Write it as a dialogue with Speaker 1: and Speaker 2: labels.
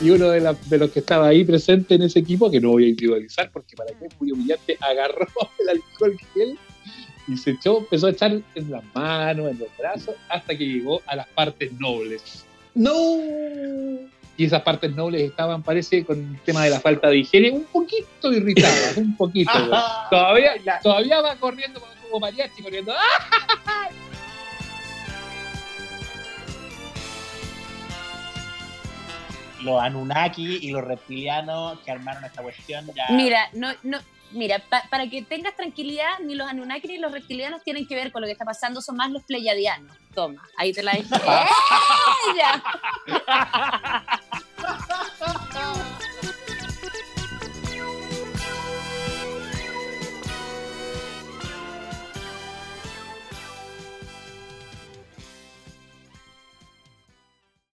Speaker 1: Y uno de, de, los que estaba ahí presente en ese equipo, que no voy a individualizar porque para qué es muy humillante, agarró el alcohol gel y se echó, empezó a echar en las manos, en los brazos, hasta que llegó a las partes nobles.
Speaker 2: ¡No!
Speaker 1: Y esas partes nobles estaban, parece, con el tema de la falta de higiene, un poquito irritadas, un poquito. todavía, todavía va corriendo como mariachi, corriendo.
Speaker 2: Los Anunnaki y los reptilianos que armaron esta cuestión ya.
Speaker 3: Mira, no, no, Mira, para que tengas tranquilidad, ni los Anunnaki ni los reptilianos tienen que ver con lo que está pasando, son más los pleiadianos. Toma, ahí te la dije. ¡Ella!